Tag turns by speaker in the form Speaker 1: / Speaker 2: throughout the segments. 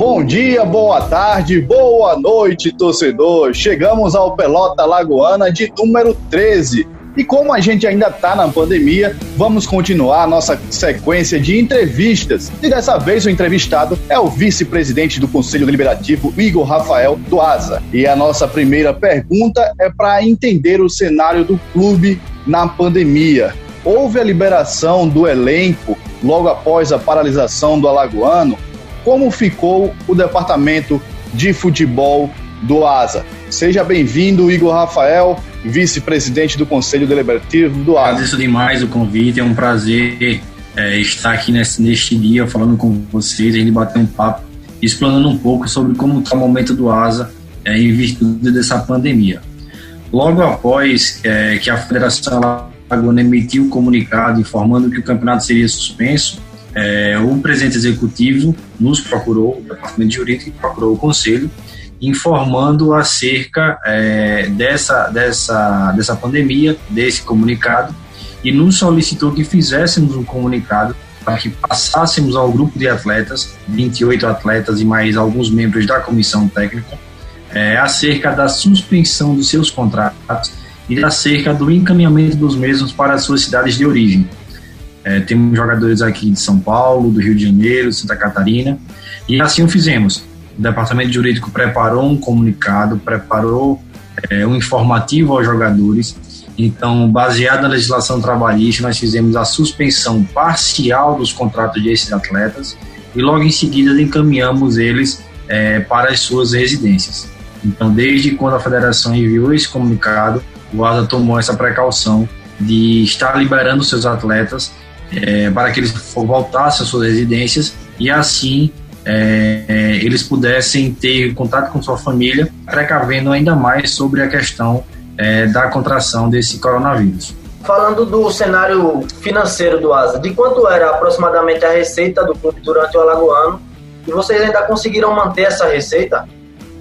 Speaker 1: Bom dia, boa tarde, boa noite, torcedor. Chegamos ao Pelota Lagoana de número 13. E como a gente ainda está na pandemia, vamos continuar a nossa sequência de entrevistas. E dessa vez o entrevistado é o vice-presidente do Conselho Deliberativo, Igor Rafael Doaza. E a nossa primeira pergunta é para entender o cenário do clube na pandemia. Houve a liberação do elenco logo após a paralisação do Alagoano como ficou o departamento de futebol do ASA. Seja bem-vindo, Igor Rafael, vice-presidente do Conselho Deliberativo do ASA.
Speaker 2: Agradeço demais o convite, é um prazer é, estar aqui nesse, neste dia falando com vocês, a gente bater um papo, explanando um pouco sobre como está o momento do ASA é, em virtude dessa pandemia. Logo após é, que a Federação Alagoana emitiu o comunicado informando que o campeonato seria suspenso, é, o presidente executivo nos procurou, o departamento jurídico procurou o conselho, informando acerca é, dessa, dessa, dessa pandemia, desse comunicado, e nos solicitou que fizéssemos um comunicado para que passássemos ao grupo de atletas, 28 atletas e mais alguns membros da comissão técnica, é, acerca da suspensão dos seus contratos e acerca do encaminhamento dos mesmos para as suas cidades de origem. É, temos jogadores aqui de São Paulo, do Rio de Janeiro, Santa Catarina, e assim o fizemos. O departamento jurídico preparou um comunicado, preparou é, um informativo aos jogadores. Então, baseado na legislação trabalhista, nós fizemos a suspensão parcial dos contratos desses atletas e logo em seguida encaminhamos eles é, para as suas residências. Então, desde quando a federação enviou esse comunicado, o ASA tomou essa precaução de estar liberando seus atletas é, para que eles voltassem às suas residências e assim é, é, eles pudessem ter contato com sua família, precavendo ainda mais sobre a questão é, da contração desse coronavírus.
Speaker 3: Falando do cenário financeiro do ASA, de quanto era aproximadamente a receita do clube durante o Alagoano? E vocês ainda conseguiram manter essa receita?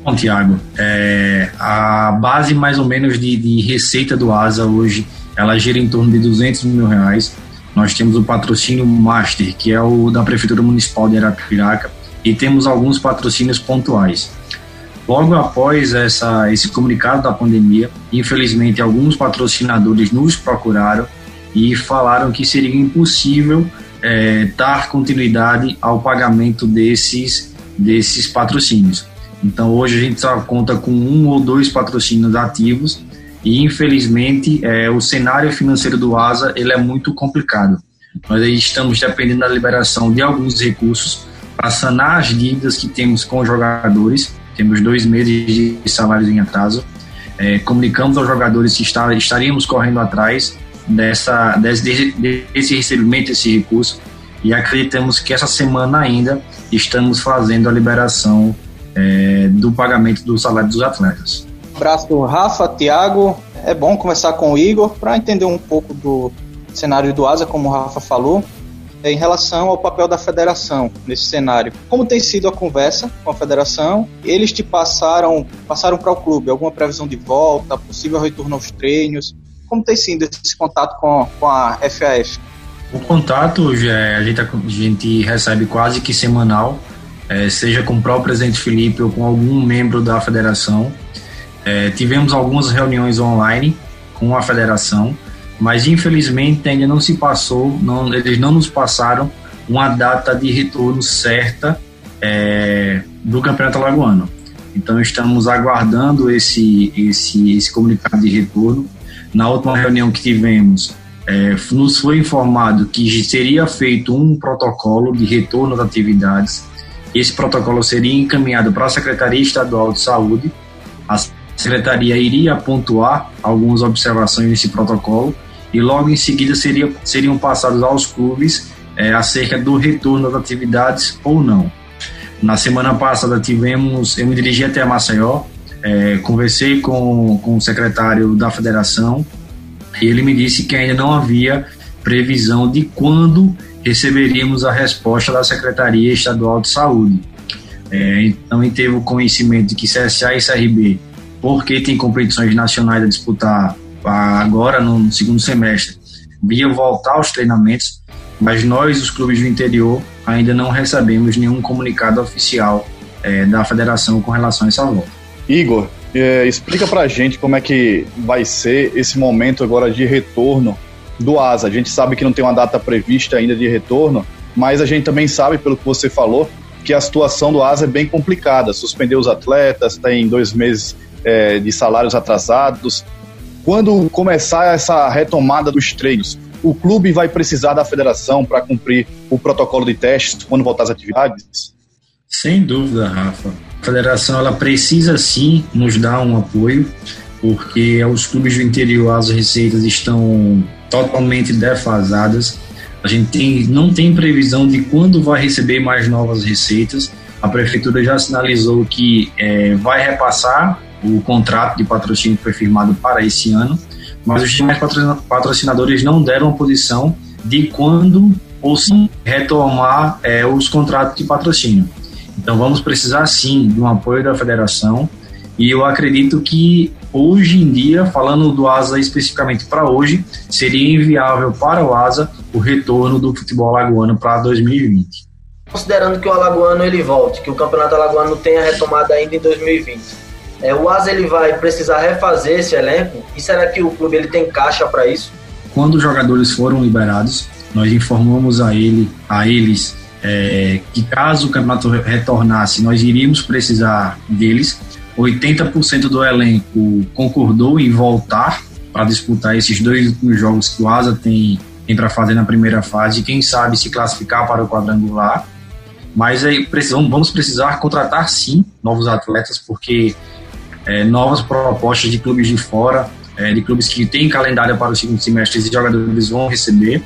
Speaker 2: Bom, Tiago, é, a base mais ou menos de, de receita do ASA hoje, ela gira em torno de 200 mil reais nós temos o patrocínio Master, que é o da Prefeitura Municipal de Arapiraca, e temos alguns patrocínios pontuais. Logo após essa, esse comunicado da pandemia, infelizmente alguns patrocinadores nos procuraram e falaram que seria impossível é, dar continuidade ao pagamento desses, desses patrocínios. Então hoje a gente só conta com um ou dois patrocínios ativos e infelizmente é, o cenário financeiro do ASA ele é muito complicado. Nós estamos dependendo da liberação de alguns recursos para sanar as dívidas que temos com os jogadores. Temos dois meses de salários em atraso. É, comunicamos aos jogadores que está, estaríamos correndo atrás dessa, desse, desse recebimento desse recurso e acreditamos que essa semana ainda estamos fazendo a liberação é, do pagamento do salário dos atletas
Speaker 4: abraço, Rafa, Thiago. É bom começar com o Igor para entender um pouco do cenário do Asa, como o Rafa falou, em relação ao papel da federação nesse cenário. Como tem sido a conversa com a federação? Eles te passaram passaram para o clube alguma previsão de volta, possível retorno aos treinos? Como tem sido esse contato com, com a FAF?
Speaker 2: O contato a, gente, a gente recebe quase que semanal, é, seja com o próprio presidente Felipe ou com algum membro da federação. É, tivemos algumas reuniões online com a federação, mas infelizmente ainda não se passou, não, eles não nos passaram uma data de retorno certa é, do Campeonato Alagoano. Então estamos aguardando esse, esse, esse comunicado de retorno. Na última reunião que tivemos, é, nos foi informado que seria feito um protocolo de retorno das atividades. Esse protocolo seria encaminhado para a Secretaria Estadual de Saúde. Secretaria iria pontuar algumas observações nesse protocolo e logo em seguida seria, seriam passados aos clubes é, acerca do retorno das atividades ou não. Na semana passada tivemos, eu me dirigi até Maceió, é, conversei com, com o secretário da federação e ele me disse que ainda não havia previsão de quando receberíamos a resposta da Secretaria Estadual de Saúde. É, então, teve o conhecimento de que CSA e CRB porque tem competições nacionais a disputar agora no segundo semestre, via voltar aos treinamentos, mas nós, os clubes do interior, ainda não recebemos nenhum comunicado oficial é, da federação com relação a essa volta.
Speaker 1: Igor, é, explica pra gente como é que vai ser esse momento agora de retorno do ASA. A gente sabe que não tem uma data prevista ainda de retorno, mas a gente também sabe, pelo que você falou, que a situação do ASA é bem complicada. Suspendeu os atletas, tem dois meses é, de salários atrasados. Quando começar essa retomada dos treinos, o clube vai precisar da federação para cumprir o protocolo de testes quando voltar às atividades?
Speaker 2: Sem dúvida, Rafa. A federação ela precisa sim nos dar um apoio, porque os clubes do interior as receitas estão totalmente defasadas. A gente tem, não tem previsão de quando vai receber mais novas receitas. A prefeitura já sinalizou que é, vai repassar o contrato de patrocínio foi firmado para esse ano, mas os demais patrocinadores não deram a posição de quando possam retomar é, os contratos de patrocínio. Então vamos precisar sim de um apoio da federação e eu acredito que hoje em dia, falando do ASA especificamente para hoje, seria inviável para o ASA o retorno do futebol alagoano para 2020.
Speaker 3: Considerando que o alagoano ele volte, que o campeonato alagoano tenha retomada ainda em 2020, é, o ASA ele vai precisar refazer esse elenco e será que o clube ele tem caixa para isso?
Speaker 2: Quando os jogadores foram liberados, nós informamos a ele, a eles é, que caso o campeonato retornasse, nós iríamos precisar deles. 80% do elenco concordou em voltar para disputar esses dois últimos jogos que o Asa tem, tem para fazer na primeira fase, quem sabe se classificar para o quadrangular. Mas aí precisamos, vamos precisar contratar sim novos atletas, porque é, novas propostas de clubes de fora, é, de clubes que têm calendário para o segundo semestre, e jogadores vão receber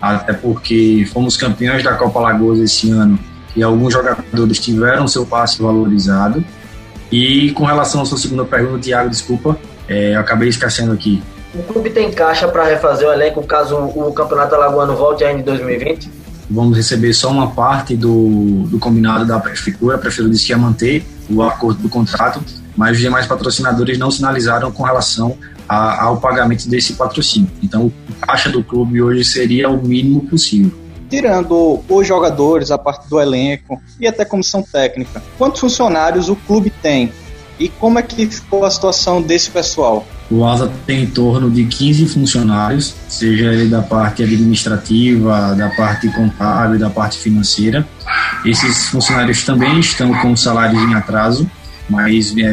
Speaker 2: até porque fomos campeões da Copa Lagoas esse ano e alguns jogadores tiveram seu passe valorizado. E com relação à sua segunda pergunta, Thiago, desculpa, é, eu acabei esquecendo aqui.
Speaker 3: O clube tem caixa para refazer o elenco caso o Campeonato Alagoano volte ainda em 2020?
Speaker 2: Vamos receber só uma parte do, do combinado da Prefeitura. A Prefeitura disse que ia manter o acordo do contrato, mas os demais patrocinadores não sinalizaram com relação a, ao pagamento desse patrocínio. Então, o caixa do clube hoje seria o mínimo possível.
Speaker 4: Tirando os jogadores, a parte do elenco e até comissão técnica, quantos funcionários o clube tem? E como é que ficou a situação desse pessoal?
Speaker 2: O ASA tem em torno de 15 funcionários, seja ele da parte administrativa, da parte contábil, da parte financeira. Esses funcionários também estão com salários em atraso, mas é,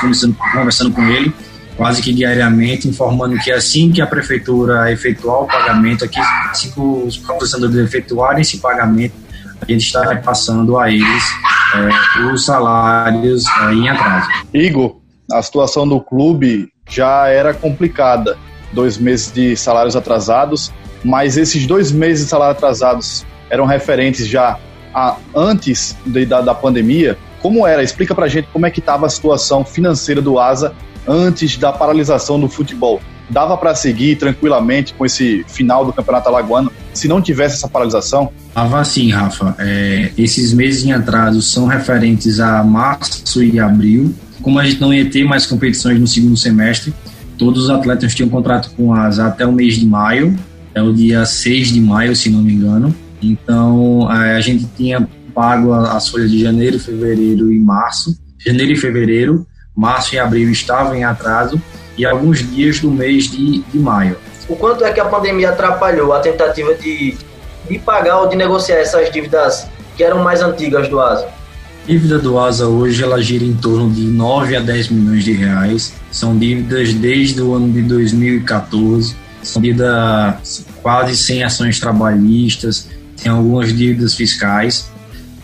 Speaker 2: conversando, conversando com ele quase que diariamente, informando que assim que a prefeitura efetuar o pagamento, aqui, assim que os patrocinadores efetuarem esse pagamento, a gente está repassando a eles é, os salários é, em atraso.
Speaker 1: Igor, a situação do clube já era complicada. Dois meses de salários atrasados, mas esses dois meses de salários atrasados eram referentes já a, antes de, da, da pandemia. Como era? Explica pra gente como é que estava a situação financeira do ASA antes da paralisação do futebol. Dava para seguir tranquilamente com esse final do Campeonato Alagoano se não tivesse essa paralisação?
Speaker 2: Dava sim, Rafa. É, esses meses em atraso são referentes a março e abril. Como a gente não ia ter mais competições no segundo semestre, todos os atletas tinham contrato com as até o mês de maio, é o dia 6 de maio, se não me engano. Então a gente tinha pago as folhas de janeiro, fevereiro e março. Janeiro e fevereiro março e abril estavam em atraso e alguns dias do mês de, de maio.
Speaker 3: O quanto é que a pandemia atrapalhou a tentativa de, de pagar ou de negociar essas dívidas que eram mais antigas do ASA?
Speaker 2: A dívida do ASA hoje ela gira em torno de 9 a 10 milhões de reais. São dívidas desde o ano de 2014. São dívidas quase sem ações trabalhistas, tem algumas dívidas fiscais.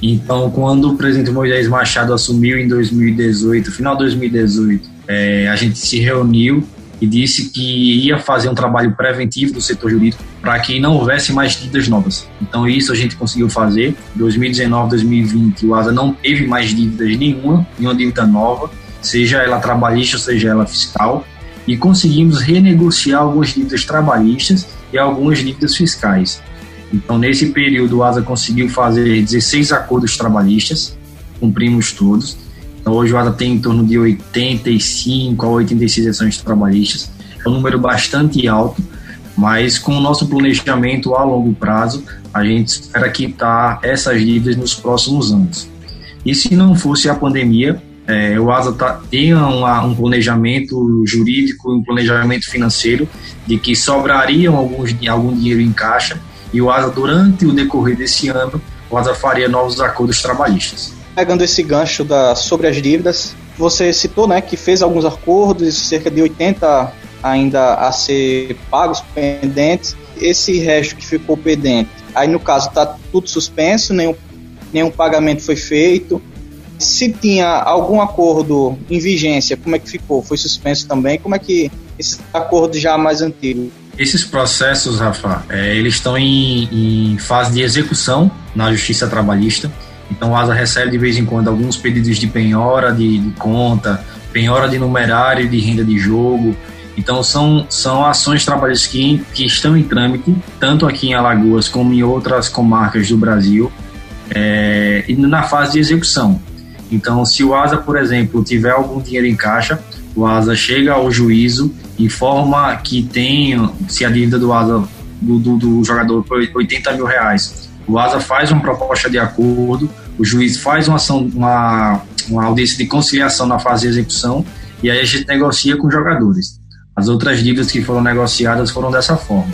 Speaker 2: Então, quando o presidente Moisés Machado assumiu em 2018, final de 2018, é, a gente se reuniu e disse que ia fazer um trabalho preventivo do setor jurídico para que não houvesse mais dívidas novas. Então, isso a gente conseguiu fazer. 2019, 2020, o ASA não teve mais dívidas nenhuma, nenhuma dívida nova, seja ela trabalhista, seja ela fiscal, e conseguimos renegociar algumas dívidas trabalhistas e algumas dívidas fiscais. Então, nesse período, o ASA conseguiu fazer 16 acordos trabalhistas, cumprimos todos. Então, hoje o ASA tem em torno de 85 a 86 ações trabalhistas. É um número bastante alto, mas com o nosso planejamento a longo prazo, a gente espera quitar essas dívidas nos próximos anos. E se não fosse a pandemia, é, o ASA tá, tem uma, um planejamento jurídico, um planejamento financeiro de que sobrariam alguns, algum dinheiro em caixa e o ASA, durante o decorrer desse ano, o ASA faria novos acordos trabalhistas.
Speaker 4: Pegando esse gancho da, sobre as dívidas, você citou né, que fez alguns acordos, cerca de 80 ainda a ser pagos pendentes. Esse resto que ficou pendente, aí no caso está tudo suspenso, nenhum, nenhum pagamento foi feito se tinha algum acordo em vigência, como é que ficou? Foi suspenso também? Como é que esse acordo já mais antigo?
Speaker 2: Esses processos, Rafa, é, eles estão em, em, fase de execução na Justiça Trabalhista. Então, o ASA recebe de vez em quando alguns pedidos de penhora de, de conta, penhora de numerário de renda de jogo. Então, são, são ações trabalhistas que, que estão em trâmite, tanto aqui em Alagoas como em outras comarcas do Brasil, é, e na fase de execução. Então, se o ASA, por exemplo, tiver algum dinheiro em caixa, o ASA chega ao juízo, informa que tem, se a dívida do ASA do, do, do jogador foi 80 mil reais, o ASA faz uma proposta de acordo, o juiz faz uma ação, uma, uma audiência de conciliação na fase de execução e aí a gente negocia com os jogadores. As outras dívidas que foram negociadas foram dessa forma.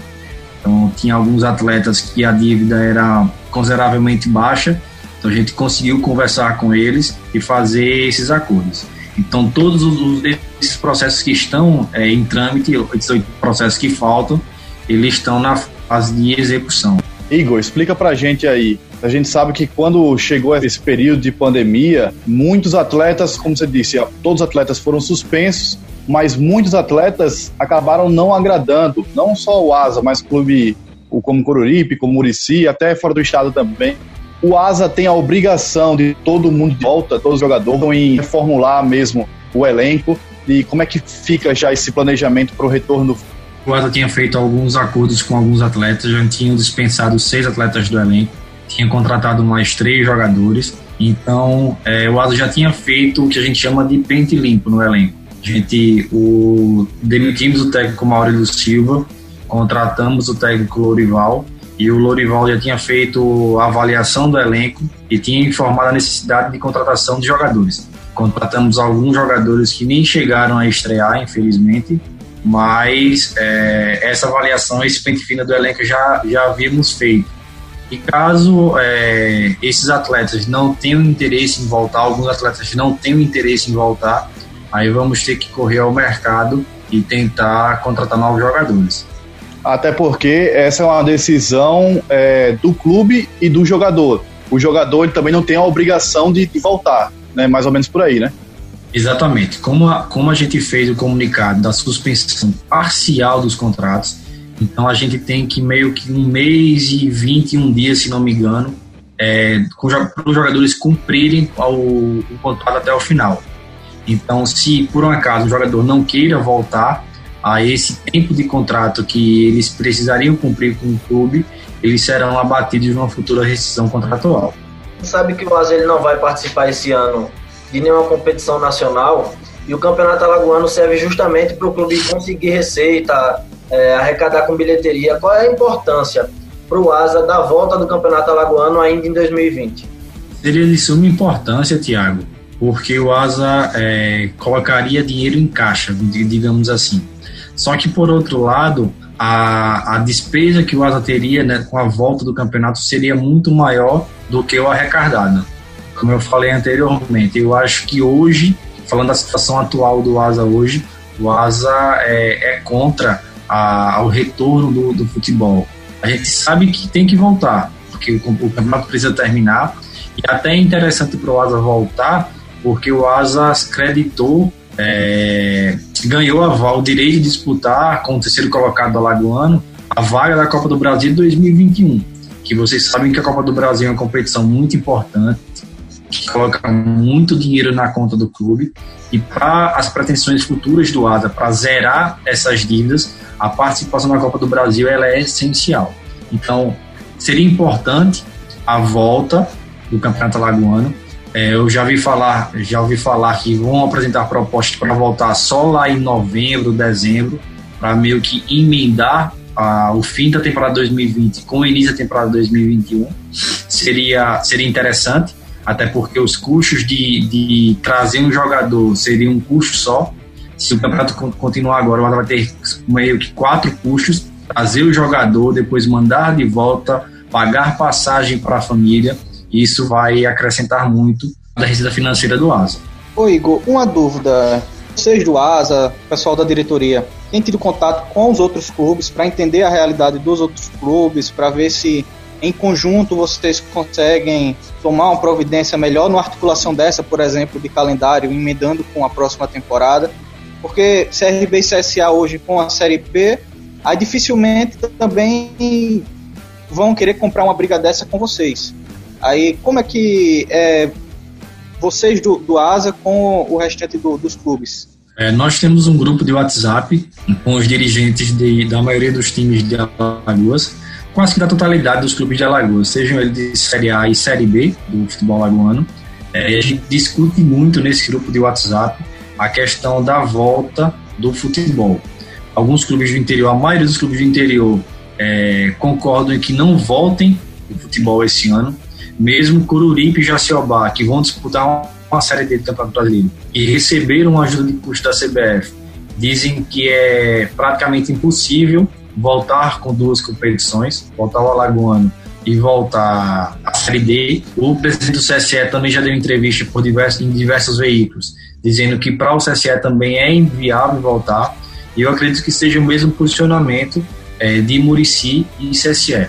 Speaker 2: Então, tinha alguns atletas que a dívida era consideravelmente baixa então a gente conseguiu conversar com eles e fazer esses acordos. Então todos os, esses processos que estão é, em trâmite, esses processos que faltam, eles estão na fase de execução.
Speaker 1: Igor, explica pra gente aí. A gente sabe que quando chegou esse período de pandemia, muitos atletas, como você disse, todos os atletas foram suspensos, mas muitos atletas acabaram não agradando, não só o Asa, mas clube como Coruripe, como Murici, até fora do estado também, o Asa tem a obrigação de todo mundo de volta, todos os jogadores, em reformular mesmo o elenco. E como é que fica já esse planejamento para o retorno?
Speaker 2: O Asa tinha feito alguns acordos com alguns atletas, já tinham dispensado seis atletas do elenco, tinha contratado mais três jogadores, então é, o Asa já tinha feito o que a gente chama de pente limpo no elenco. A gente o, demitimos o técnico Maurício Silva, contratamos o técnico Lorival e o Lorival já tinha feito a avaliação do elenco e tinha informado a necessidade de contratação de jogadores. Contratamos alguns jogadores que nem chegaram a estrear, infelizmente, mas é, essa avaliação, esse pente fino do elenco já, já havíamos feito. E caso é, esses atletas não tenham interesse em voltar, alguns atletas não tenham interesse em voltar, aí vamos ter que correr ao mercado e tentar contratar novos jogadores
Speaker 1: até porque essa é uma decisão é, do clube e do jogador. O jogador também não tem a obrigação de, de voltar, né? Mais ou menos por aí, né?
Speaker 2: Exatamente. Como a, como a gente fez o comunicado da suspensão parcial dos contratos, então a gente tem que meio que um mês e 21 dias, se não me engano, é, para os jogadores cumprirem o, o contrato até o final. Então, se por um acaso o jogador não queira voltar, a esse tempo de contrato que eles precisariam cumprir com o clube, eles serão abatidos numa futura rescisão contratual.
Speaker 3: Sabe que o Asa ele não vai participar esse ano de nenhuma competição nacional e o Campeonato Alagoano serve justamente para o clube conseguir receita, é, arrecadar com bilheteria. Qual é a importância para o Asa da volta do Campeonato Alagoano ainda em 2020?
Speaker 2: Seria de suma importância, Tiago, porque o Asa é, colocaria dinheiro em caixa, digamos assim. Só que, por outro lado, a, a despesa que o Asa teria né, com a volta do campeonato seria muito maior do que o arrecadado. Como eu falei anteriormente, eu acho que hoje, falando da situação atual do Asa hoje, o Asa é, é contra a, ao retorno do, do, futebol. A gente sabe que tem que voltar, porque o, o campeonato precisa terminar. E até é interessante para o Asa voltar, porque o Asa acreditou é, ganhou a, o direito de disputar com o terceiro colocado do Alagoano a vaga da Copa do Brasil 2021. Que vocês sabem que a Copa do Brasil é uma competição muito importante, que coloca muito dinheiro na conta do clube. E para as pretensões futuras do ASA, para zerar essas dívidas, a participação na Copa do Brasil ela é essencial. Então, seria importante a volta do Campeonato Alagoano é, eu já ouvi falar, já ouvi falar que vão apresentar propostas para voltar só lá em novembro, dezembro, para meio que emendar a, o fim da temporada 2020 com o início da temporada 2021. Seria, seria interessante, até porque os custos de, de trazer um jogador seriam um custo só. Se o campeonato continuar agora, vai ter meio que quatro custos: trazer o jogador, depois mandar de volta, pagar passagem para a família. Isso vai acrescentar muito da receita financeira do ASA.
Speaker 4: Ô Igor, uma dúvida. Vocês do ASA, pessoal da diretoria, têm tido contato com os outros clubes para entender a realidade dos outros clubes, para ver se em conjunto vocês conseguem tomar uma providência melhor numa articulação dessa, por exemplo, de calendário, emendando com a próxima temporada. Porque CRB e CSA hoje com a Série B, aí dificilmente também vão querer comprar uma briga dessa com vocês. Aí como é que é, vocês do, do ASA com o restante do, dos clubes?
Speaker 2: É, nós temos um grupo de WhatsApp com os dirigentes de, da maioria dos times de Alagoas quase que da totalidade dos clubes de Alagoas, sejam eles de Série A e Série B do futebol alagoano. É, a gente discute muito nesse grupo de WhatsApp a questão da volta do futebol. Alguns clubes do interior, a maioria dos clubes do interior é, concordam em que não voltem o futebol esse ano, mesmo Cururipe e Jaciobá, que vão disputar uma, Série D do Campeonato Brasileiro e receberam ajuda de custo da CBF, dizem que é praticamente impossível voltar com duas competições, voltar ao Alagoano e voltar à Série D. O presidente do CSE também já deu entrevista por diversos, em diversos veículos, dizendo que para o CSE também é inviável voltar. E eu acredito que seja o mesmo posicionamento é, de Murici e CSE.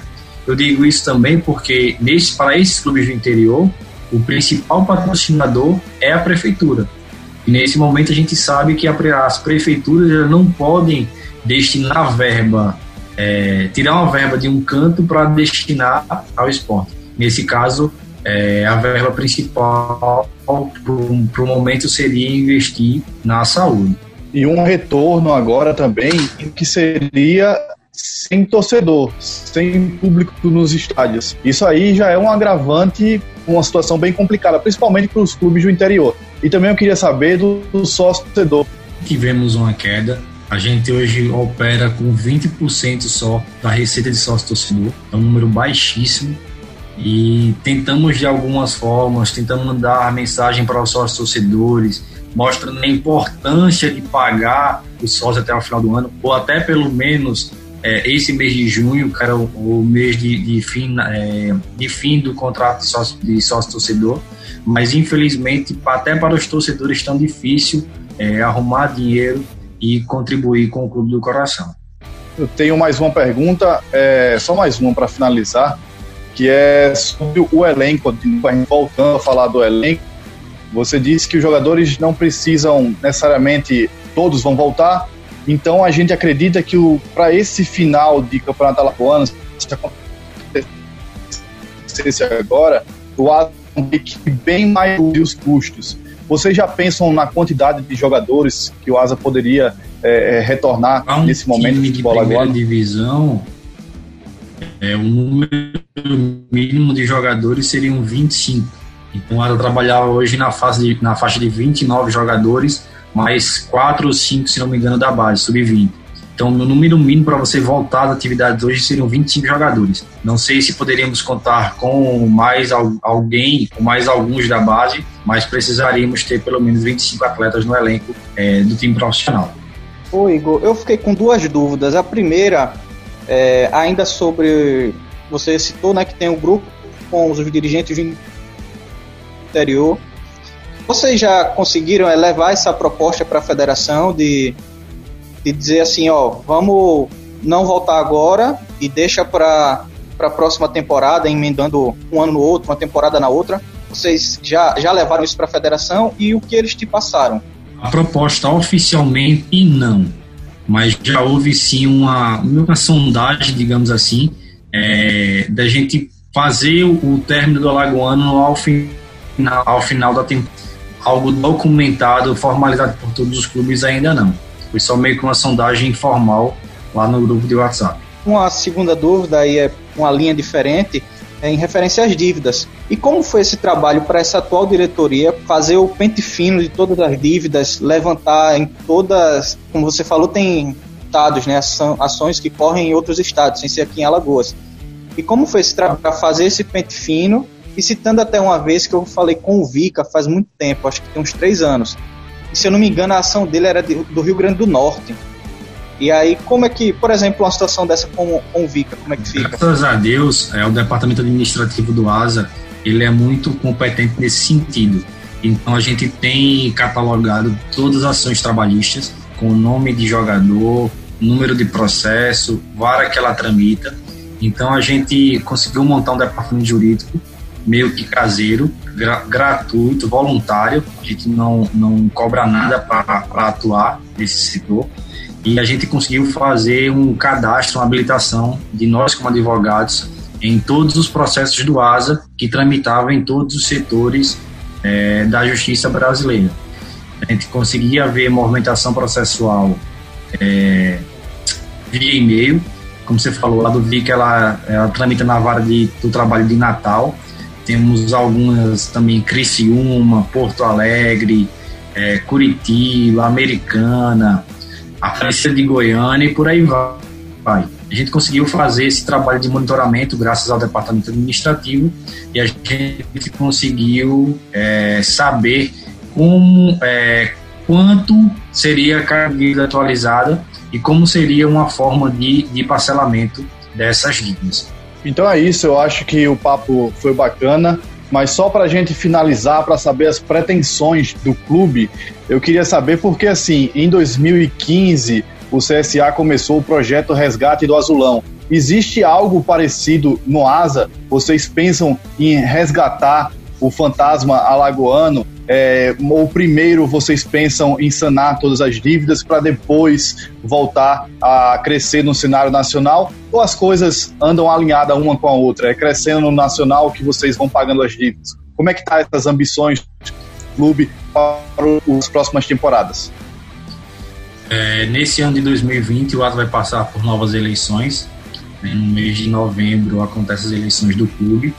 Speaker 2: Eu digo isso também porque nesse, para esses clubes do interior, o principal patrocinador é a prefeitura. E nesse momento a gente sabe que as prefeituras não podem destinar verba, é, tirar uma verba de um canto para destinar ao esporte. Nesse caso, é, a verba principal para o momento seria investir na saúde.
Speaker 1: E um retorno agora também que seria sem torcedor, sem público nos estádios. Isso aí já é um agravante, uma situação bem complicada, principalmente para os clubes do interior. E também eu queria saber do, do sócio torcedor.
Speaker 2: Tivemos uma queda a gente hoje opera com 20% só da receita de sócio torcedor, é um número baixíssimo. E tentamos de algumas formas, tentamos mandar mensagem para os sócios torcedores, mostrando a importância de pagar o sócio até o final do ano, ou até pelo menos é, esse mês de junho, que era o, o mês de, de fim, é, de fim do contrato de sócio, de sócio torcedor. Mas infelizmente, até para os torcedores, está difícil é, arrumar dinheiro e contribuir com o Clube do Coração.
Speaker 1: Eu tenho mais uma pergunta, é, só mais uma para finalizar, que é sobre o elenco. Voltando a falar do elenco, você disse que os jogadores não precisam necessariamente, todos vão voltar, então a gente acredita que para esse final de Campeonato Alagoano, se acontecesse agora, o Adam bem mais os custos. Vocês já pensam na quantidade de jogadores que o Asa poderia é, é retornar um nesse momento
Speaker 2: de bola agora? divisão, é, o número mínimo de jogadores seriam 25. Então o Asa trabalhava hoje na, fase de, na faixa de 29 jogadores, mais 4 ou 5, se não me engano, da base, sub-20. Então, o número mínimo para você voltar às atividades hoje seriam 25 jogadores. Não sei se poderíamos contar com mais alguém, com mais alguns da base, mas precisaríamos ter pelo menos 25 atletas no elenco é, do time profissional.
Speaker 4: Ô Igor, eu fiquei com duas dúvidas. A primeira, é, ainda sobre. Você citou né, que tem um grupo com os dirigentes do interior. Vocês já conseguiram levar essa proposta para a federação de de dizer assim, ó, vamos não voltar agora e deixa para a próxima temporada, emendando um ano no outro, uma temporada na outra. Vocês já, já levaram isso para a federação e o que eles te passaram?
Speaker 2: A proposta oficialmente não, mas já houve sim uma, uma sondagem, digamos assim, é, da gente fazer o, o término do Alagoano ao final, ao final da temporada. Algo documentado, formalizado por todos os clubes ainda não. Foi só meio que uma sondagem informal lá no grupo de WhatsApp.
Speaker 4: Uma segunda dúvida aí é uma linha diferente é em referência às dívidas. E como foi esse trabalho para essa atual diretoria fazer o pente fino de todas as dívidas, levantar em todas, como você falou, tem estados, né, ações que correm em outros estados, sem ser aqui em Alagoas. E como foi esse trabalho para fazer esse pente fino E citando até uma vez que eu falei com o Vica faz muito tempo, acho que tem uns três anos. E se eu não me engano, a ação dele era de, do Rio Grande do Norte. E aí, como é que, por exemplo, uma situação dessa com, com o Vica, como é que fica?
Speaker 2: Graças a Deus, é, o departamento administrativo do ASA, ele é muito competente nesse sentido. Então a gente tem catalogado todas as ações trabalhistas com nome de jogador, número de processo, vara que ela tramita. Então a gente conseguiu montar um departamento jurídico meio que caseiro, gra gratuito, voluntário. A gente não, não cobra nada para atuar nesse setor e a gente conseguiu fazer um cadastro, uma habilitação de nós como advogados em todos os processos do ASA que tramitavam em todos os setores é, da justiça brasileira. A gente conseguia ver movimentação processual é, via e-mail, como você falou, a do VIC ela, ela tramita na vara de, do trabalho de Natal. Temos algumas também Criciúma, Porto Alegre, é, Curitiba, Americana, Aparecida de Goiânia e por aí vai. A gente conseguiu fazer esse trabalho de monitoramento graças ao departamento administrativo e a gente conseguiu é, saber como, é, quanto seria a carga atualizada e como seria uma forma de, de parcelamento dessas dívidas.
Speaker 1: Então é isso, eu acho que o papo foi bacana. Mas só para a gente finalizar, para saber as pretensões do clube, eu queria saber porque, assim, em 2015, o CSA começou o projeto Resgate do Azulão. Existe algo parecido no ASA? Vocês pensam em resgatar o fantasma alagoano? É, ou primeiro vocês pensam em sanar todas as dívidas para depois voltar a crescer no cenário nacional? Ou as coisas andam alinhadas uma com a outra? É crescendo no nacional que vocês vão pagando as dívidas? Como é que tá essas ambições do clube para as próximas temporadas?
Speaker 2: É, nesse ano de 2020, o Ato vai passar por novas eleições. No mês de novembro acontecem as eleições do clube.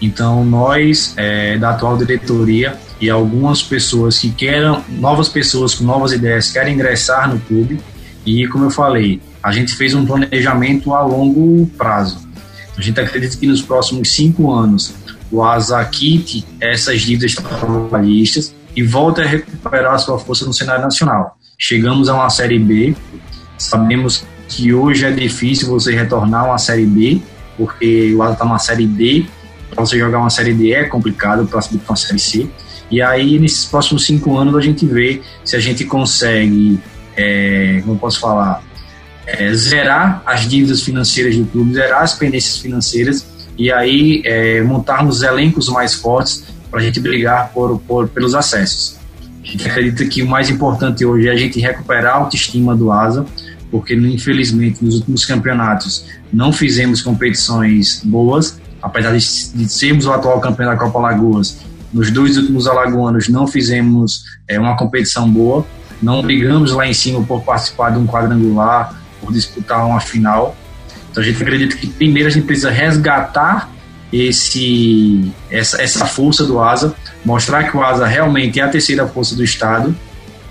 Speaker 2: Então, nós, é, da atual diretoria, e algumas pessoas que querem, novas pessoas com novas ideias, querem ingressar no clube. E, como eu falei, a gente fez um planejamento a longo prazo. A gente acredita que nos próximos cinco anos o ASA quite essas dívidas trabalhistas e volte a recuperar sua força no cenário nacional. Chegamos a uma Série B, sabemos que hoje é difícil você retornar a uma Série B, porque o ASA está numa Série D para você jogar uma Série D é complicado para subir para uma Série C. E aí, nesses próximos cinco anos, a gente vê se a gente consegue, é, como posso falar, é, zerar as dívidas financeiras do clube, zerar as pendências financeiras e aí é, montarmos elencos mais fortes para a gente brigar por, por, pelos acessos. A gente acredita que o mais importante hoje é a gente recuperar a autoestima do ASA, porque infelizmente nos últimos campeonatos não fizemos competições boas, apesar de, de sermos o atual campeão da Copa Lagoas, nos dois últimos alagoanos não fizemos é, uma competição boa, não brigamos lá em cima por participar de um quadrangular, por disputar uma final. Então a gente acredita que primeiro a gente precisa resgatar esse essa, essa força do ASA, mostrar que o ASA realmente é a terceira força do estado.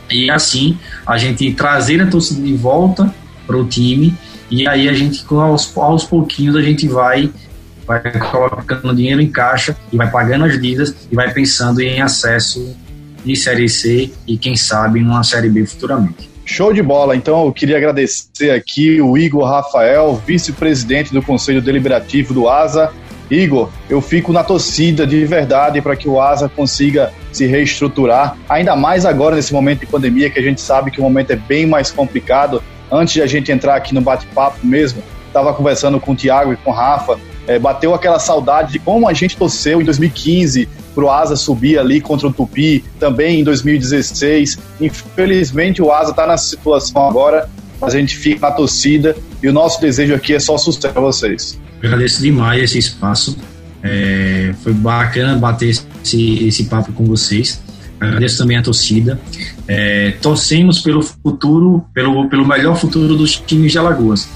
Speaker 2: E assim a gente trazer a torcida de volta para o time. E aí a gente aos, aos pouquinhos a gente vai vai colocando dinheiro em caixa e vai pagando as dívidas e vai pensando em acesso de Série C e quem sabe numa Série B futuramente.
Speaker 1: Show de bola. Então eu queria agradecer aqui o Igor Rafael, vice-presidente do Conselho Deliberativo do ASA. Igor, eu fico na torcida de verdade para que o ASA consiga se reestruturar, ainda mais agora nesse momento de pandemia que a gente sabe que o momento é bem mais complicado. Antes de a gente entrar aqui no bate-papo mesmo, estava conversando com o Tiago e com o Rafa é, bateu aquela saudade de como a gente torceu em 2015 pro Asa subir ali contra o Tupi, também em 2016. Infelizmente o Asa está nessa situação agora, mas a gente fica na torcida e o nosso desejo aqui é só sucesso para vocês.
Speaker 2: agradeço demais esse espaço. É, foi bacana bater esse, esse papo com vocês. Agradeço também a torcida. É, torcemos pelo futuro, pelo, pelo melhor futuro dos times de Alagoas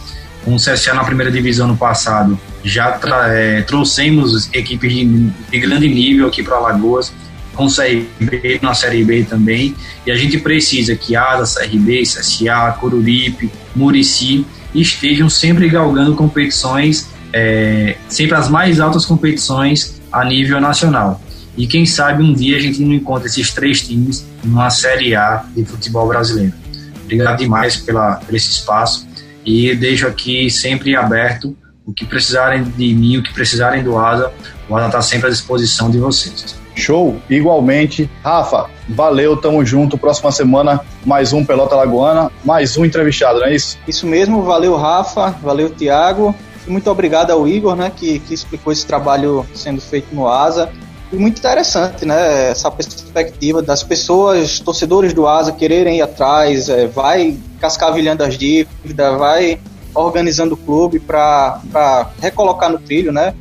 Speaker 2: com o CSA na primeira divisão no passado, já é, trouxemos equipes de, de, grande nível aqui para Alagoas, com CRB na Série B também, e a gente precisa que ASA, CRB, CSA, Coruripe, Murici estejam sempre galgando competições, é, sempre as mais altas competições a nível nacional. E quem sabe um dia a gente não encontra esses três times numa Série A de futebol brasileiro. Obrigado demais pela, por esse espaço e deixo aqui sempre aberto o que precisarem de mim, o que precisarem do Asa, o Asa está sempre à disposição de vocês.
Speaker 1: Show, igualmente. Rafa, valeu, tamo junto. Próxima semana, mais um Pelota Lagoana, mais um entrevistado, não é isso?
Speaker 4: Isso mesmo, valeu, Rafa, valeu, Tiago. Muito obrigado ao Igor, né, que, que explicou esse trabalho sendo feito no ASA. E muito interessante, né, essa perspectiva das pessoas, torcedores do ASA, quererem ir atrás, é, vai cascavilhando as dívidas, vai organizando o clube para recolocar no trilho, né?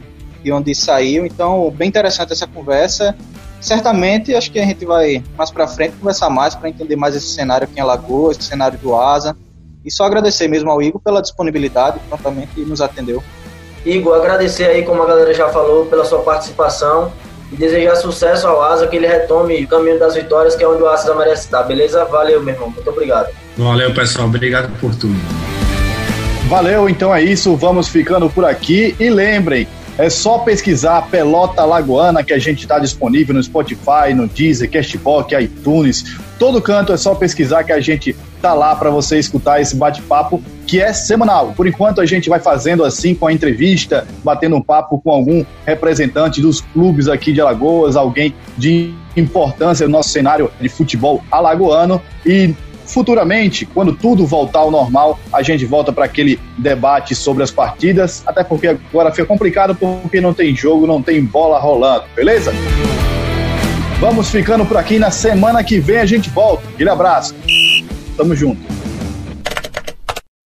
Speaker 4: De onde saiu. Então, bem interessante essa conversa. Certamente, acho que a gente vai mais para frente conversar mais para entender mais esse cenário aqui em Alagoas, esse cenário do Asa. E só agradecer mesmo ao Igor pela disponibilidade, prontamente nos atendeu.
Speaker 3: Igor, agradecer aí, como a galera já falou, pela sua participação e desejar sucesso ao Asa, que ele retome o caminho das vitórias, que é onde o Asa merece estar, beleza? Valeu, meu irmão. Muito obrigado.
Speaker 2: Valeu, pessoal. Obrigado por tudo.
Speaker 1: Valeu, então é isso. Vamos ficando por aqui. E lembrem, é só pesquisar Pelota Lagoana que a gente está disponível no Spotify, no Deezer, Castbox, iTunes, todo canto é só pesquisar que a gente tá lá para você escutar esse bate-papo que é semanal. Por enquanto a gente vai fazendo assim com a entrevista, batendo um papo com algum representante dos clubes aqui de Alagoas, alguém de importância no nosso cenário de futebol alagoano e Futuramente, quando tudo voltar ao normal, a gente volta para aquele debate sobre as partidas, até porque agora fica complicado porque não tem jogo, não tem bola rolando, beleza? Vamos ficando por aqui. Na semana que vem a gente volta. Aquele abraço. Tamo junto.